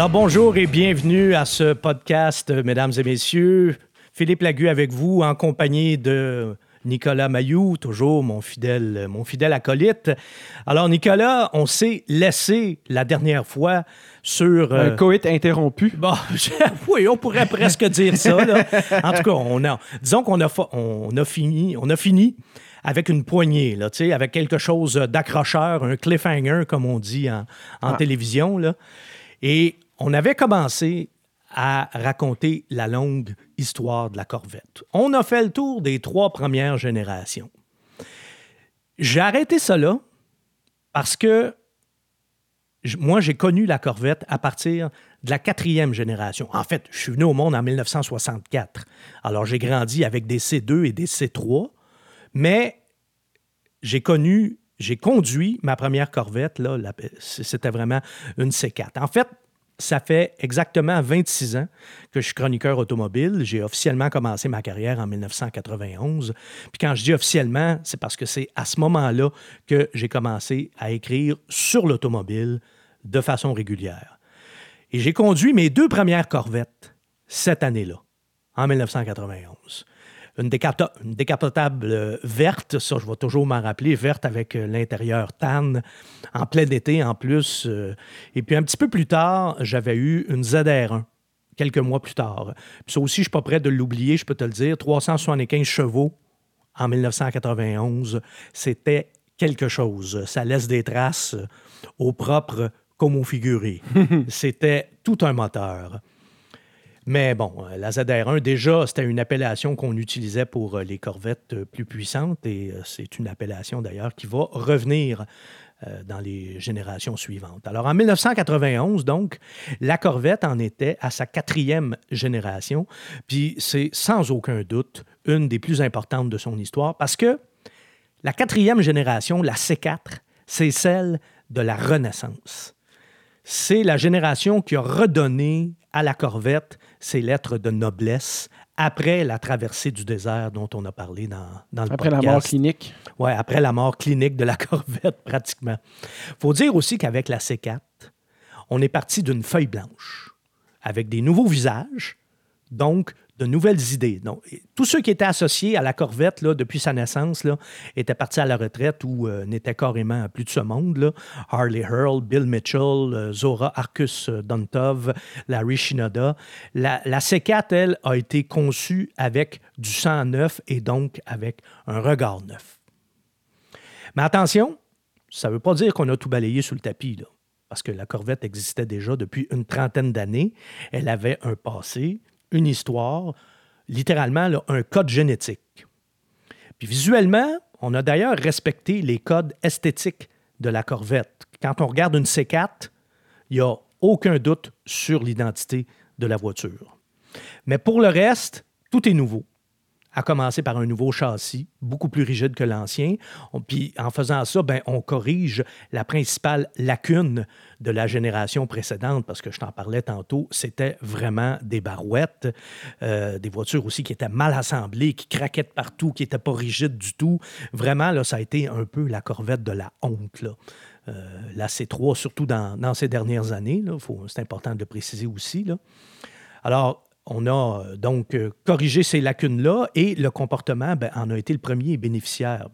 Alors bonjour et bienvenue à ce podcast, mesdames et messieurs. Philippe Lagu avec vous en compagnie de Nicolas Mayou, toujours mon fidèle, mon fidèle acolyte. Alors Nicolas, on s'est laissé la dernière fois sur... Un euh, coït interrompu. Bon, oui, on pourrait presque dire ça. là. En tout cas, on a, disons qu'on a, fa- on a fini, on a fini avec une poignée, là, avec quelque chose d'accrocheur, un cliffhanger, comme on dit en, en Ah. télévision. Là. Et on avait commencé à raconter la longue histoire de la Corvette. On a fait le tour des trois premières générations. J'ai arrêté là parce que moi, j'ai connu la Corvette à partir de la quatrième génération. En fait, je suis venu au monde en 1964. Alors, j'ai grandi avec des C2 et des C3, mais j'ai connu, j'ai conduit ma première Corvette, c'était vraiment une C4. En fait, ça fait exactement 26 ans que je suis chroniqueur automobile. J'ai officiellement commencé ma carrière en 1991. Puis quand je dis officiellement, c'est parce que c'est à ce moment-là que j'ai commencé à écrire sur l'automobile de façon régulière. Et j'ai conduit mes deux premières Corvettes cette année-là, en 1991. Une, décapota- une décapotable euh, verte, ça je vais toujours m'en rappeler, verte avec euh, l'intérieur tan, en plein été en plus. euh, et puis un petit peu plus tard, j'avais eu une ZR1, quelques mois plus tard. Puis ça aussi, je ne suis pas prêt de l'oublier, je peux te le dire, 375 chevaux en 1991, c'était quelque chose. Ça laisse des traces au propre comme au figuré. c'était tout un moteur. Mais bon, euh, la ZR1, déjà, c'était une appellation qu'on utilisait pour euh, les corvettes euh, plus puissantes et c'est une appellation d'ailleurs qui va revenir dans les générations suivantes. Alors en 1991, donc, la Corvette en était à sa quatrième génération, puis c'est sans aucun doute une des plus importantes de son histoire parce que la quatrième génération, la C4, c'est celle de la Renaissance. C'est la génération qui a redonné à la Corvette ses lettres de noblesse après la traversée du désert dont on a parlé dans, dans le Après la podcast. mort clinique. Oui, après la mort clinique de la Corvette, pratiquement. faut dire aussi qu'avec la C4, on est parti d'une feuille blanche, avec des nouveaux visages, donc de nouvelles idées. Donc, tous ceux qui étaient associés à la Corvette depuis sa naissance là, étaient partis à la retraite ou euh, n'étaient carrément plus de ce monde. Harley Hurl, Bill Mitchell, euh, Zora Arcus euh, Duntov, Larry Shinoda. La, la C4, elle, a été conçue avec du sang neuf et donc avec un regard neuf. Mais attention, ça ne veut pas dire qu'on a tout balayé sous le tapis, là, parce que la Corvette existait déjà depuis une trentaine d'années. Elle avait un passé, une histoire, littéralement un code génétique. Puis visuellement, on a d'ailleurs respecté les codes esthétiques de la Corvette. Quand on regarde une C4, il n'y a aucun doute sur l'identité de la voiture. Mais pour le reste, tout est nouveau à commencer par un nouveau châssis, beaucoup plus rigide que l'ancien. Puis en faisant ça, ben, on corrige la principale lacune de la génération précédente, parce que je t'en parlais tantôt, c'était vraiment des barouettes, euh, des voitures aussi qui étaient mal assemblées, qui craquaient partout, qui n'étaient pas rigides du tout. Vraiment, là, ça a été un peu la corvette de la honte. Là. Euh, la C3, surtout dans, ces dernières années, c'est important de le préciser aussi. Là. Alors, on a euh, donc euh, corrigé ces lacunes-là et le comportement ben, en a été le premier bénéficiaire.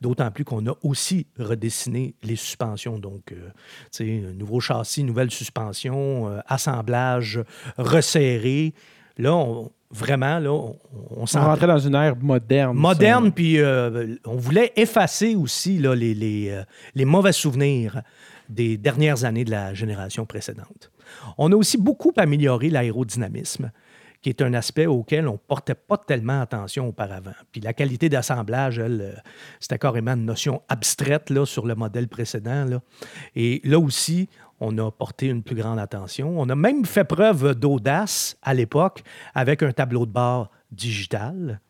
D'autant plus qu'on a aussi redessiné les suspensions. Donc, euh, nouveau châssis, nouvelle suspension, euh, assemblage resserré. Là, on- vraiment, là, on, on On s'en rentrait dans une ère moderne. moderne, puis euh, on voulait effacer aussi là, les, les, les mauvais souvenirs des dernières années de la génération précédente. On a aussi beaucoup amélioré l'aérodynamisme, qui est un aspect auquel on ne portait pas tellement attention auparavant. Puis la qualité d'assemblage, elle, euh, c'était carrément une notion abstraite là, sur le modèle précédent. Et là aussi, on a porté une plus grande attention. On a même fait preuve d'audace à l'époque avec un tableau de bord digital.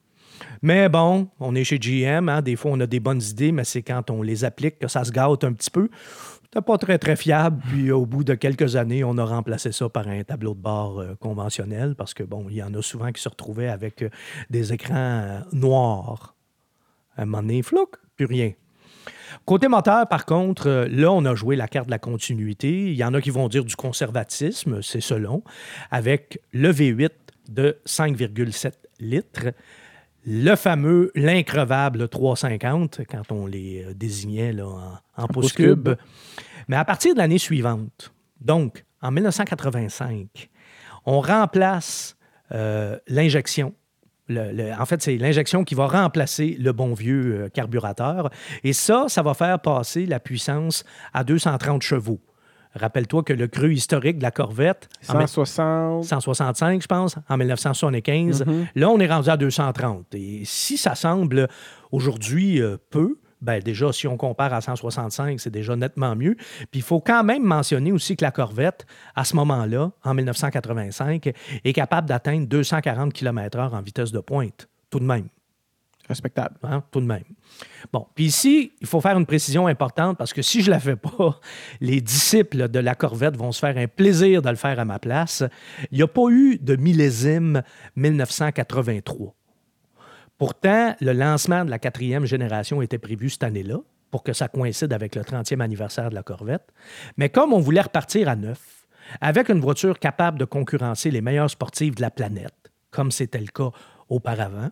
Mais bon, on est chez GM, hein, des fois on a des bonnes idées, mais c'est quand on les applique que ça se gâte un petit peu. C'était pas très, très fiable. Puis au bout de quelques années, on a remplacé ça par un tableau de bord euh, conventionnel parce que, bon, il y en a souvent qui se retrouvaient avec euh, des écrans euh, noirs. À un moment donné, flouc, plus rien. Côté moteur, par contre, là, on a joué la carte de la continuité. Il y en a qui vont dire du conservatisme, c'est selon, avec le V8 de 5,7 litres, le fameux, l'increvable 350, quand on les euh, désignait là, en, en cubes. cubes. Mais à partir de l'année suivante, donc en 1985, on remplace euh, l'injection. Le- le- en fait, c'est l'injection qui va remplacer le bon vieux euh, carburateur. Et ça, ça va faire passer la puissance à 230 chevaux. Rappelle-toi que le cru historique de la Corvette, en 160. 165, je pense, en 1975. Mhm. Là, on est rendu à 230. Et si ça semble aujourd'hui euh, peu, ben déjà, si on compare à 165, c'est déjà nettement mieux. Puis il faut quand même mentionner aussi que la Corvette, à ce moment-là, en 1985, est capable d'atteindre 240 km/h en vitesse de pointe. Tout de même. Respectable. Hein, tout de même. Bon, puis ici, il faut faire une précision importante parce que si je ne la fais pas, les disciples de la Corvette vont se faire un plaisir de le faire à ma place. Il n'y a pas eu de millésime 1983. Pourtant, le lancement de la quatrième génération était prévu cette année-là pour que ça coïncide avec le 30e anniversaire de la Corvette. Mais comme on voulait repartir à neuf, avec une voiture capable de concurrencer les meilleurs sportifs de la planète, comme c'était le cas auparavant,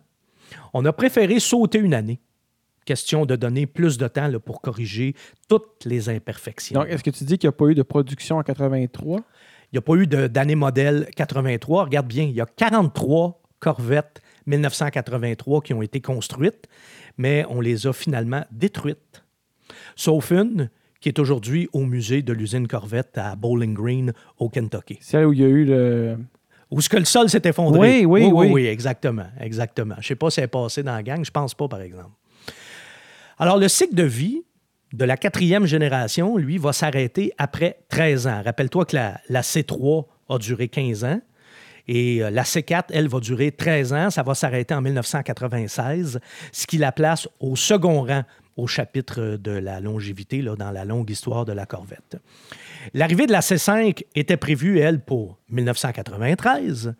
on a préféré sauter une année. Question de donner plus de temps là, pour corriger toutes les imperfections. Donc, est-ce que tu dis qu'il n'y a pas eu de production en 83? Il n'y a pas eu d'année modèle 83. Regarde bien, il y a 43 Corvettes 1983 qui ont été construites, mais on les a finalement détruites. Sauf une qui est aujourd'hui au musée de l'usine Corvette à Bowling Green, au Kentucky. Celle où il y a eu le. Où ce que le sol s'est effondré. Oui, oui, oui. oui. Oui, exactement, exactement. Je ne sais pas si elle est passée dans la gang, je pense pas, par exemple. Alors, le cycle de vie de la quatrième génération, lui, va s'arrêter après 13 ans. Rappelle-toi que la, la C3 a duré 15 ans et euh, la C4, elle, va durer 13 ans. Ça va s'arrêter en 1996, ce qui la place au second rang au chapitre de la longévité là, dans la longue histoire de la Corvette. L'arrivée de la C5 était prévue, elle, pour 1993,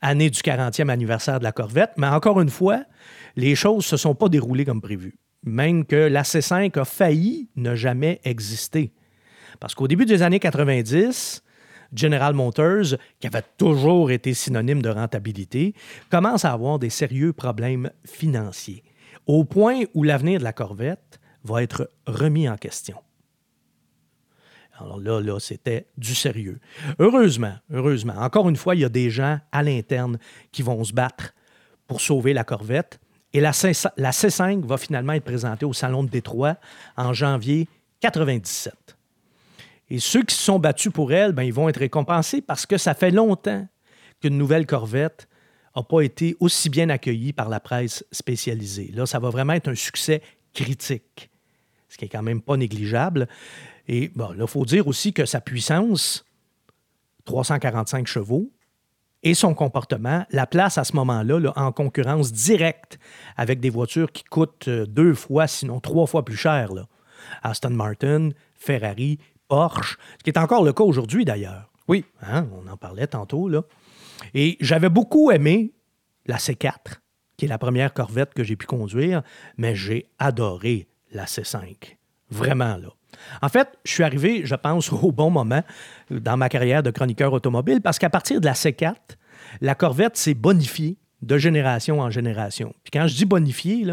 année du 40e anniversaire de la Corvette, mais encore une fois, les choses ne se sont pas déroulées comme prévu. Même que la C5 a failli ne jamais exister. Parce qu'au début des années 90, General Motors, qui avait toujours été synonyme de rentabilité, commence à avoir des sérieux problèmes financiers, au point où l'avenir de la Corvette va être remis en question. Alors là, là, c'était du sérieux. Heureusement, heureusement, encore une fois, il y a des gens à l'interne qui vont se battre pour sauver la Corvette. Et la, C- la C5 va finalement être présentée au Salon de Détroit en janvier 97. Et ceux qui se sont battus pour elle, ben, ils vont être récompensés parce que ça fait longtemps qu'une nouvelle Corvette n'a pas été aussi bien accueillie par la presse spécialisée. Là, ça va vraiment être un succès critique, ce qui est quand même pas négligeable. Et bon, là, il faut dire aussi que sa puissance, 345 chevaux, et son comportement la place à ce moment-là là, en concurrence directe avec des voitures qui coûtent euh, deux fois, sinon trois fois plus cher. là. Aston Martin, Ferrari, Porsche, ce qui est encore le cas aujourd'hui d'ailleurs. Oui. Hein, on en parlait tantôt. Là. Et j'avais beaucoup aimé la C4, qui est la première Corvette que j'ai pu conduire, mais j'ai adoré la C5. Vraiment, là. En fait, je suis arrivé, je pense, au bon moment dans ma carrière de chroniqueur automobile parce qu'à partir de la C4, la Corvette s'est bonifiée de génération en génération. Puis quand je dis bonifiée,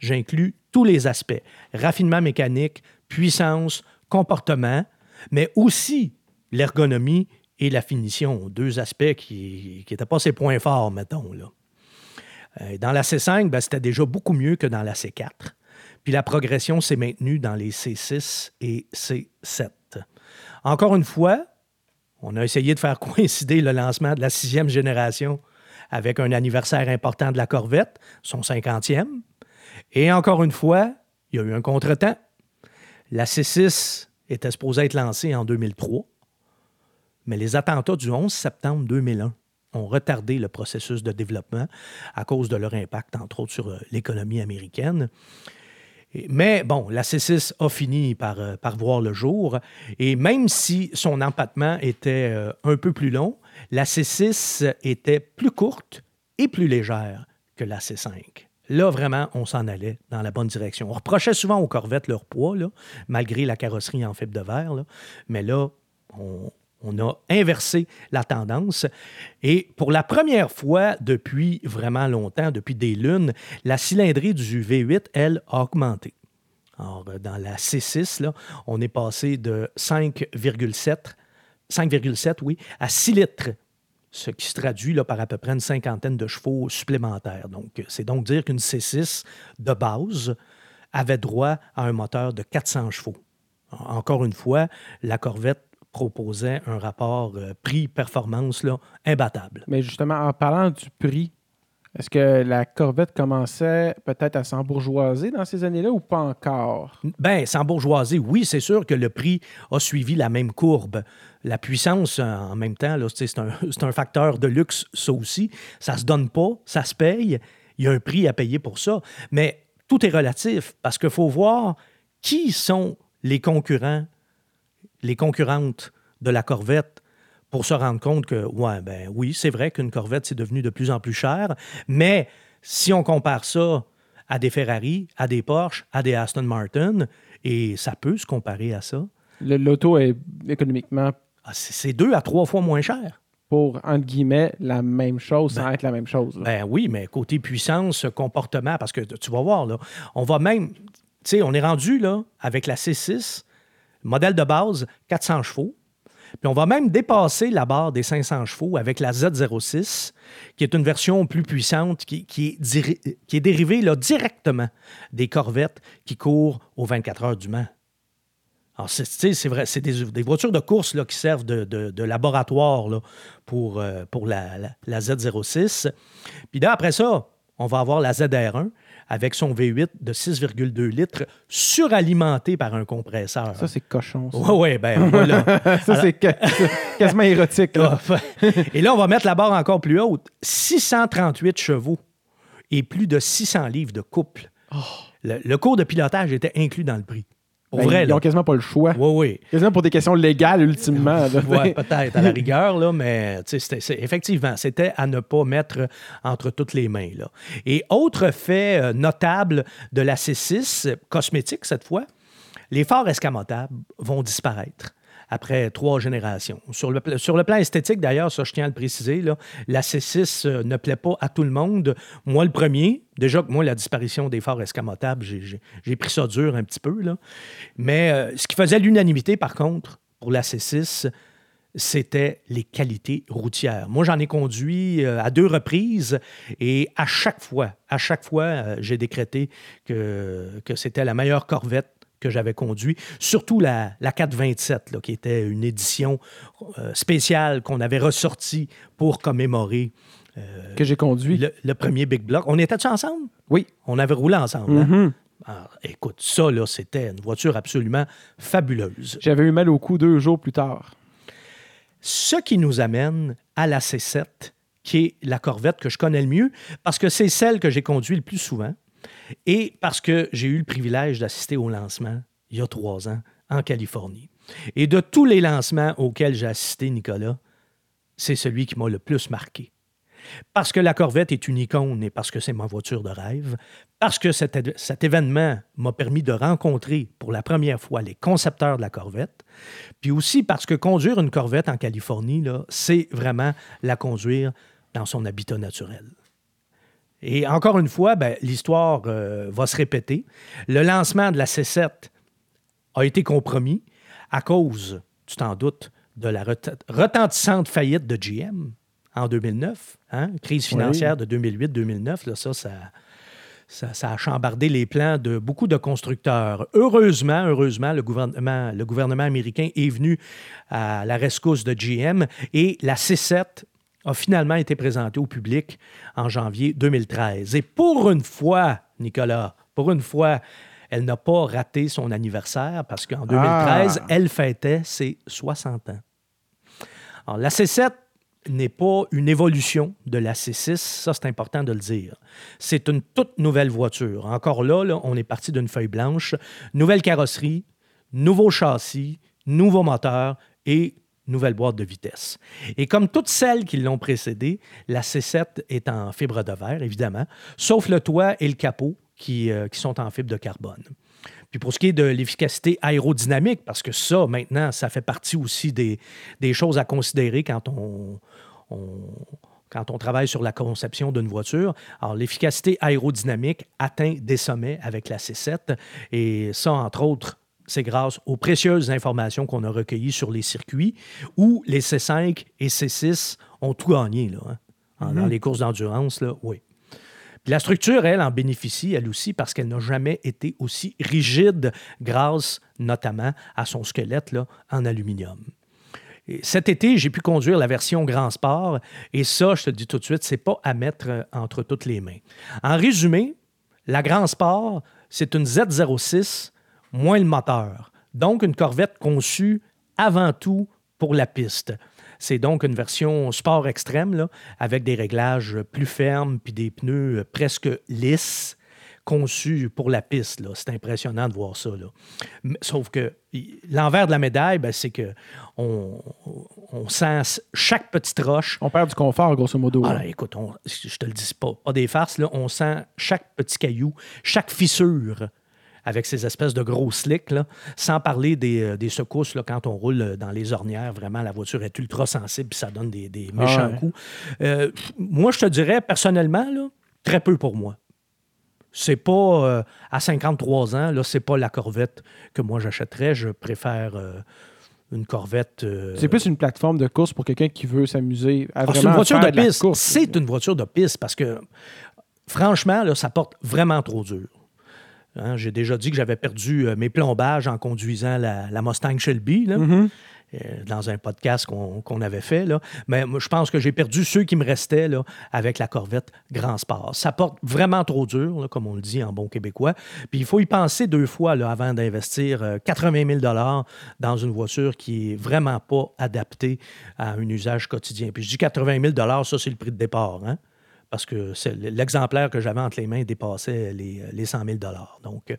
j'inclus tous les aspects. Raffinement mécanique, puissance, comportement, mais aussi l'ergonomie et la finition. Deux aspects qui n'étaient pas ses points forts, mettons. Là. Euh, Dans la C5, ben, c'était déjà beaucoup mieux que dans la C4. Puis la progression s'est maintenue dans les C6 et C7. Encore une fois, on a essayé de faire coïncider le lancement de la sixième génération avec un anniversaire important de la Corvette, son 50e. Et encore une fois, il y a eu un contretemps. La C6 était supposée être lancée en 2003, mais les attentats du 11 septembre 2001 ont retardé le processus de développement à cause de leur impact, entre autres, sur euh, l'économie américaine. Mais bon, la C6 a fini par, euh, par voir le jour. Et même si son empattement était euh, un peu plus long, la C6 était plus courte et plus légère que la C5. Là, vraiment, on s'en allait dans la bonne direction. On reprochait souvent aux Corvettes leur poids, là, malgré la carrosserie en fibre de verre. Mais là, on, on a inversé la tendance. Et pour la première fois depuis vraiment longtemps, depuis des lunes, la cylindrée du V8, elle, a augmenté. Alors, dans la C6, là, on est passé de 5,7 5,7 oui, à 6 litres, ce qui se traduit là, par à peu près une cinquantaine de chevaux supplémentaires. Donc, c'est donc dire qu'une C6 de base avait droit à un moteur de 400 chevaux. En- Encore une fois, la Corvette proposait un rapport euh, prix-performance imbattable. Mais justement, en parlant du prix, est-ce que la Corvette commençait peut-être à s'embourgeoiser dans ces années-là ou pas encore? Ben, sans bourgeoisie, oui, c'est sûr que le prix a suivi la même courbe. La puissance, en même temps, un, c'est un facteur de luxe, ça aussi. Ça se donne pas, ça se paye. Il y a un prix à payer pour ça. Mais tout est relatif parce qu'il faut voir qui sont les concurrents, les concurrentes de la Corvette pour se rendre compte que, ouais, ben oui, c'est vrai qu'une Corvette, c'est devenu de plus en plus cher, mais si on compare ça à des Ferrari, à des Porsche, à des Aston Martin, et ça peut se comparer à ça, Le- L'auto est économiquement ah, c'est deux à trois fois moins cher. pour, entre guillemets, la même chose sans Ben, être la même chose. là. Ben oui, mais côté puissance, comportement, parce que tu vas voir, là, on va même, tu sais, on est rendu, là, avec la C6, modèle de base, 400 chevaux. Puis on va même dépasser la barre des 500 chevaux avec la Z06, qui est une version plus puissante, qui, est, dérivée directement des Corvettes qui courent aux 24 heures du Mans. Alors, c'est, vrai, c'est des, voitures de course là, qui servent de, laboratoire euh, pour la Z06. Puis là, après ça, on va avoir la ZR1 avec son V8 de 6,2 litres suralimenté par un compresseur. Ça, c'est cochon. ça. Oui, oui, ben voilà. Ça, c'est ca- quasiment érotique. là. Et là, on va mettre la barre encore plus haute. 638 chevaux et plus de 600 livres de couple. Le, le cours de pilotage était inclus dans le prix. Pour Ben, vrai, ils n'ont quasiment pas le choix. Oui, oui. Quasiment pour des questions légales, ultimement. Ouais, peut-être à la rigueur, là, mais c'est- effectivement, c'était à ne pas mettre entre toutes les mains. Là. Et autre fait euh, notable de la C6, cosmétique cette fois, les phares escamotables vont disparaître après trois générations. Sur le, sur le plan esthétique, d'ailleurs, ça, je tiens à le préciser, la C6 euh, ne plaît pas à tout le monde. Moi, le premier, déjà que moi, la disparition des phares escamotables, j'ai- pris ça dur un petit peu. Là. Mais euh, ce qui faisait l'unanimité, par contre, pour la C6, c'était les qualités routières. Moi, j'en ai conduit euh, à deux reprises et à chaque fois, à chaque fois, j'ai décrété que, que c'était la meilleure Corvette que j'avais conduite, surtout la, la 427, là, qui était une édition euh, spéciale qu'on avait ressortie pour commémorer Que j'ai conduit. le, le premier Big Block. On était-tu ensemble? Oui. On avait roulé ensemble. hein? Mhm. Alors, écoute, ça, là, c'était une voiture absolument fabuleuse. J'avais eu mal au cou deux jours plus tard. Ce qui nous amène à la C7, qui est la Corvette que je connais le mieux, parce que c'est celle que j'ai conduite le plus souvent et parce que j'ai eu le privilège d'assister au lancement il y a trois ans en Californie. Et de tous les lancements auxquels j'ai assisté, Nicolas, c'est celui qui m'a le plus marqué. Parce que la Corvette est une icône et parce que c'est ma voiture de rêve, parce que cet, événement m'a permis de rencontrer pour la première fois les concepteurs de la Corvette, puis aussi parce que conduire une Corvette en Californie, c'est vraiment la conduire dans son habitat naturel. Et encore une fois, ben, l'histoire euh, va se répéter. Le lancement de la C7 a été compromis à cause, tu t'en doutes, de la ret- retentissante faillite de GM en 2009. hein, Crise financière de 2008-2009, là, ça, ça, ça, ça a chambardé les plans de beaucoup de constructeurs. Heureusement, heureusement, le gouvernement, le gouvernement américain est venu à la rescousse de GM et la C7 a finalement été présentée au public en janvier 2013. Et pour une fois, Nicolas, pour une fois, elle n'a pas raté son anniversaire parce qu'en 2013, Ah. elle fêtait ses 60 ans. Alors, la C7 n'est pas une évolution de la C6, ça c'est important de le dire. C'est une toute nouvelle voiture. Encore là, là, on est parti d'une feuille blanche, nouvelle carrosserie, nouveau châssis, nouveau moteur et nouvelle boîte de vitesse. Et comme toutes celles qui l'ont précédée, la C7 est en fibre de verre, évidemment, sauf le toit et le capot qui, euh, qui sont en fibre de carbone. Puis pour ce qui est de l'efficacité aérodynamique, parce que ça, maintenant, ça fait partie aussi des, choses à considérer quand quand on travaille sur la conception d'une voiture. Alors, l'efficacité aérodynamique atteint des sommets avec la C7 et ça, entre autres, c'est grâce aux précieuses informations qu'on a recueillies sur les circuits où les C5 et C6 ont tout gagné là, hein. dans les courses d'endurance. Là, oui. Puis la structure, elle, en bénéficie, elle aussi, parce qu'elle n'a jamais été aussi rigide grâce notamment à son squelette là, en aluminium. Et cet été, j'ai pu conduire la version Grand Sport et ça, je te dis tout de suite, c'est pas à mettre entre toutes les mains. En résumé, la Grand Sport, c'est une Z06 moins le moteur. Donc, une Corvette conçue avant tout pour la piste. C'est donc une version sport extrême, là, avec des réglages plus fermes puis des pneus presque lisses, conçus pour la piste. C'est impressionnant de voir ça. Là. Sauf que l'envers de la médaille, ben, c'est que on, sent chaque petite roche. On perd du confort, grosso modo. Ah, écoute, je te le dis pas, pas des farces, là, on sent chaque petit caillou, chaque fissure avec ces espèces de gros slicks, là, sans parler des, euh, des secousses là, quand on roule euh, dans les ornières. Vraiment, la voiture est ultra sensible ça donne des, des ah méchants coups. Euh, moi, je te dirais, personnellement, là, très peu pour moi. C'est pas à 53 ans, là, c'est pas la Corvette que moi j'achèterais. Je préfère une Corvette. C'est plus une plateforme de course pour quelqu'un qui veut s'amuser à ah, C'est une voiture de piste. C'est une voiture de piste parce que, franchement, là, ça porte vraiment trop dur. Hein, j'ai déjà dit que j'avais perdu euh, mes plombages en conduisant la, Mustang Shelby. Mm-hmm. Euh, dans un podcast qu'on avait fait. Là. Mais je pense que j'ai perdu ceux qui me restaient là, avec la Corvette Grand Sport. Ça porte vraiment trop dur, comme on le dit en bon québécois. Puis il faut y penser deux fois là, avant d'investir 80 euh, 000 dans une voiture qui est vraiment pas adaptée à un usage quotidien. Puis je dis 80 000 ça c'est le prix de départ. Hein? Parce que l'exemplaire que j'avais entre les mains dépassait les, les 100 000 Donc, euh,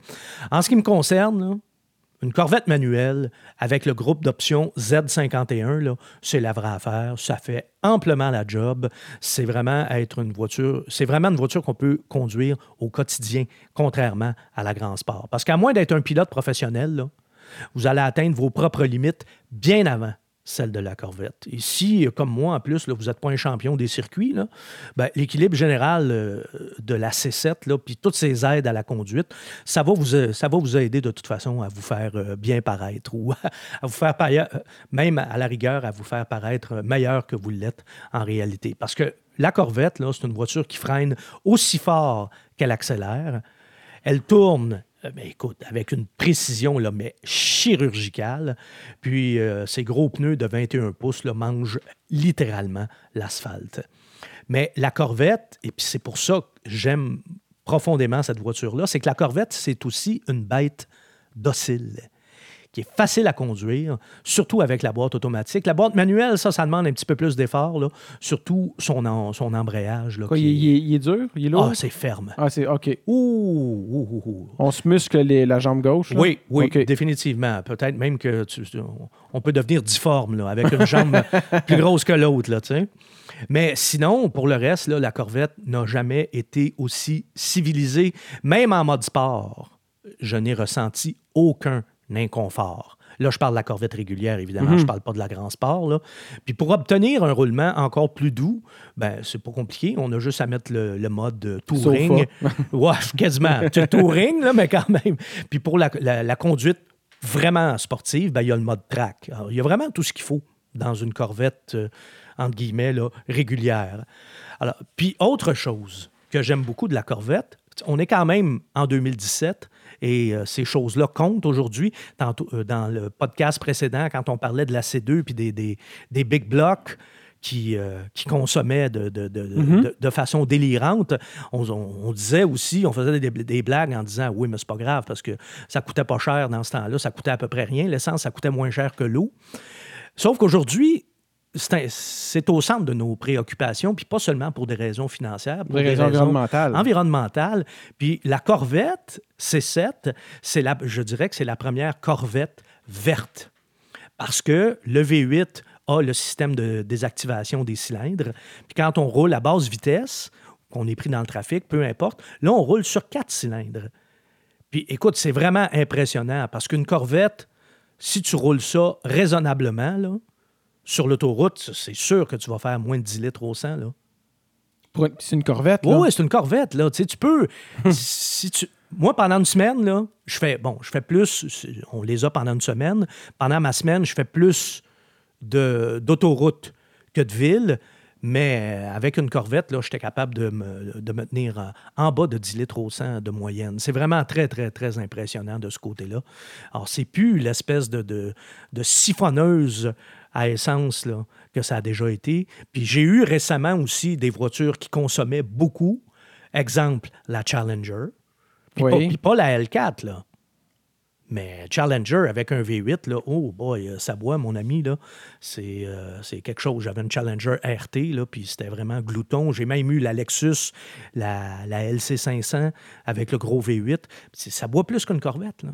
en ce qui me concerne, une Corvette manuelle avec le groupe d'options Z51, c'est la vraie affaire. Ça fait amplement la job. C'est vraiment être une voiture, c'est vraiment une voiture qu'on peut conduire au quotidien, contrairement à la Grand Sport. Parce qu'à moins d'être un pilote professionnel, vous allez atteindre vos propres limites bien avant celle de la Corvette. Et si, comme moi, en plus, là, vous n'êtes pas un champion des circuits, ben, l'équilibre général euh, de la C7, puis toutes ces aides à la conduite, ça va, vous, euh, ça va vous aider de toute façon à vous faire euh, bien paraître ou à vous faire, même à la rigueur, à vous faire paraître meilleur que vous l'êtes en réalité. Parce que la Corvette, c'est une voiture qui freine aussi fort qu'elle accélère. Elle tourne euh, ben, écoute, avec une précision là, mais chirurgicale. Puis euh, ces gros pneus de 21 pouces mangent littéralement l'asphalte. Mais la Corvette, et c'est pour ça que j'aime profondément cette voiture-là, c'est que la Corvette, c'est aussi une bête docile qui est facile à conduire, surtout avec la boîte automatique. La boîte manuelle, ça, ça demande un petit peu plus d'effort, surtout son, son embrayage. Là, il, est, dur? Il est lourd? Ah, c'est ferme. Ah, c'est OK. Ouh, On se muscle la jambe gauche? Oui, oui, définitivement. Peut-être même que on peut devenir difforme là, avec une jambe plus grosse que l'autre. Mais sinon, pour le reste, là, la Corvette n'a jamais été aussi civilisée, même en mode sport. Je n'ai ressenti aucun inconfort. Là, je parle de la corvette régulière, évidemment. Je ne mhm. parle pas de la Grand Sport. Là. Puis pour obtenir un roulement encore plus doux, ben c'est pas compliqué. On a juste à mettre le, mode touring. ouais, quasiment. touring, là, mais quand même. Puis pour la, conduite vraiment sportive, ben, il y a le mode track. il y a vraiment tout ce qu'il faut dans une corvette, euh, entre guillemets, là, régulière. Alors, puis autre chose que j'aime beaucoup de la corvette, on est quand même en 2017 et euh, ces choses-là comptent aujourd'hui. Euh, dans le podcast précédent, quand on parlait de la C2 puis des, des, big blocks, qui, euh, qui consommaient de, de, de, mm-hmm. de, façon délirante. On, on, disait aussi, on faisait des, des, blagues en disant oui, mais c'est pas grave parce que ça coûtait pas cher dans ce temps-là, ça coûtait à peu près rien. L'essence, ça coûtait moins cher que l'eau. Sauf qu'aujourd'hui, c'est au centre de nos préoccupations, puis pas seulement pour des raisons financières, pour des, raisons, environnementales. environnementales. Puis la Corvette C7, c'est la, je dirais que c'est la première Corvette verte. Parce que le V8 a le système de désactivation des cylindres. Puis quand on roule à basse vitesse, qu'on est pris dans le trafic, peu importe, là, on roule sur quatre cylindres. Puis écoute, c'est vraiment impressionnant parce qu'une Corvette, si tu roules ça raisonnablement, là, sur l'autoroute, c'est sûr que tu vas faire moins de 10 litres au 100. Là. C'est une Corvette, là? Oui, c'est une Corvette, là. Tu, sais, tu peux... si tu... Moi, pendant une semaine, là, je fais... Bon, je fais plus... On les a pendant une semaine. Pendant ma semaine, je fais plus d'autoroute que de ville. Mais avec une Corvette, là, j'étais capable de me, de me tenir en, bas de 10 litres au 100 de moyenne. C'est vraiment très, très, très impressionnant de ce côté-là. Alors, c'est plus l'espèce de, de, de, siphonneuse à essence là, que ça a déjà été. Puis j'ai eu récemment aussi des voitures qui consommaient beaucoup. Exemple, la Challenger. Puis, pas, puis pas, la L4, là. Mais Challenger avec un V8, là, oh boy, euh, ça boit, mon ami, là, c'est, euh, c'est quelque chose. J'avais une Challenger RT, là, puis c'était vraiment glouton. J'ai même eu la Lexus, la, la LC500 avec le gros V8. Ça boit plus qu'une Corvette, là.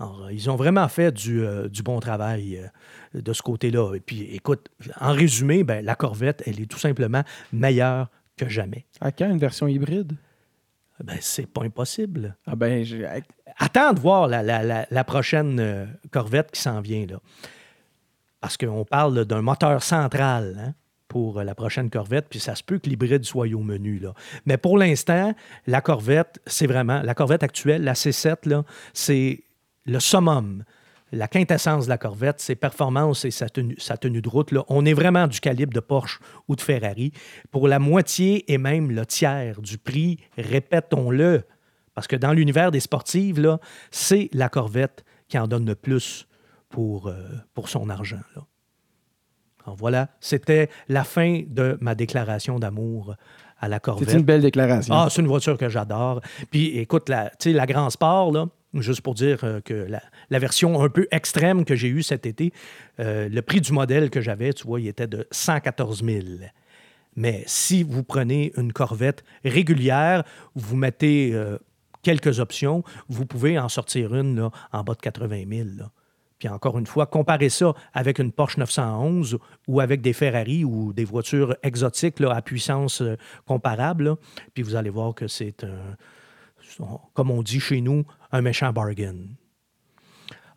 Alors, euh, ils ont vraiment fait du, du bon travail de ce côté-là. Et puis, écoute, en résumé, ben, la Corvette, elle est tout simplement meilleure que jamais. À quand une version hybride? Ben, c'est pas impossible. Ah ben, Attends de voir la, prochaine euh, Corvette qui s'en vient. Là. Parce qu'on parle d'un moteur central hein, pour euh, la prochaine Corvette, puis ça se peut que l'hybride soit au menu. Mais pour l'instant, la Corvette, c'est vraiment. La Corvette actuelle, la C7, c'est le summum la quintessence de la Corvette, ses performances et sa tenue, de route. On est vraiment du calibre de Porsche ou de Ferrari. Pour la moitié et même le tiers du prix, répétons-le, parce que dans l'univers des sportives, là, c'est la Corvette qui en donne le plus pour, euh, pour son argent. Là. Alors voilà, c'était la fin de ma déclaration d'amour à la Corvette. C'est une belle déclaration. Ah, c'est une voiture que j'adore. Puis écoute, la, la Grand Sport, là, juste pour dire euh, que la, version un peu extrême que j'ai eue cet été, euh, le prix du modèle que j'avais, tu vois, il était de 114 000. Mais si vous prenez une Corvette régulière, vous mettez euh, quelques options, vous pouvez en sortir une en bas de 80 000. Puis encore une fois, comparez ça avec une Porsche 911 ou avec des Ferrari ou des voitures exotiques à puissance comparable. puis vous allez voir que c'est un, comme on dit chez nous, un méchant bargain.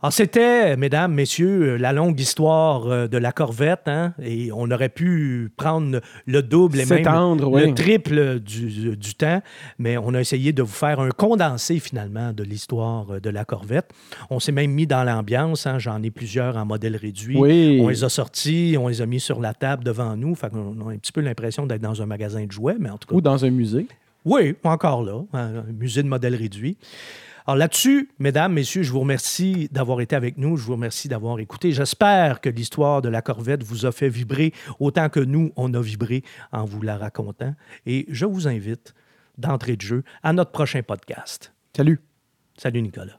Alors, c'était, mesdames, messieurs, la longue histoire euh, de la Corvette, hein, et on aurait pu prendre le double et même le triple du, du, temps, mais on a essayé de vous faire un condensé, finalement, de l'histoire euh, de la Corvette. On s'est même mis dans l'ambiance, hein, j'en ai plusieurs en modèle réduit. On les a sortis, on les a mis sur la table devant nous, fait on a un petit peu l'impression d'être dans un magasin de jouets, mais en tout cas... Ou dans un musée. Oui, encore là, un musée de modèle réduit. Alors là-dessus, mesdames, messieurs, je vous remercie d'avoir été avec nous. Je vous remercie d'avoir écouté. J'espère que l'histoire de la Corvette vous a fait vibrer autant que nous, on a vibré en vous la racontant. Et je vous invite d'entrer de jeu à notre prochain podcast. Salut. Salut, Nicolas.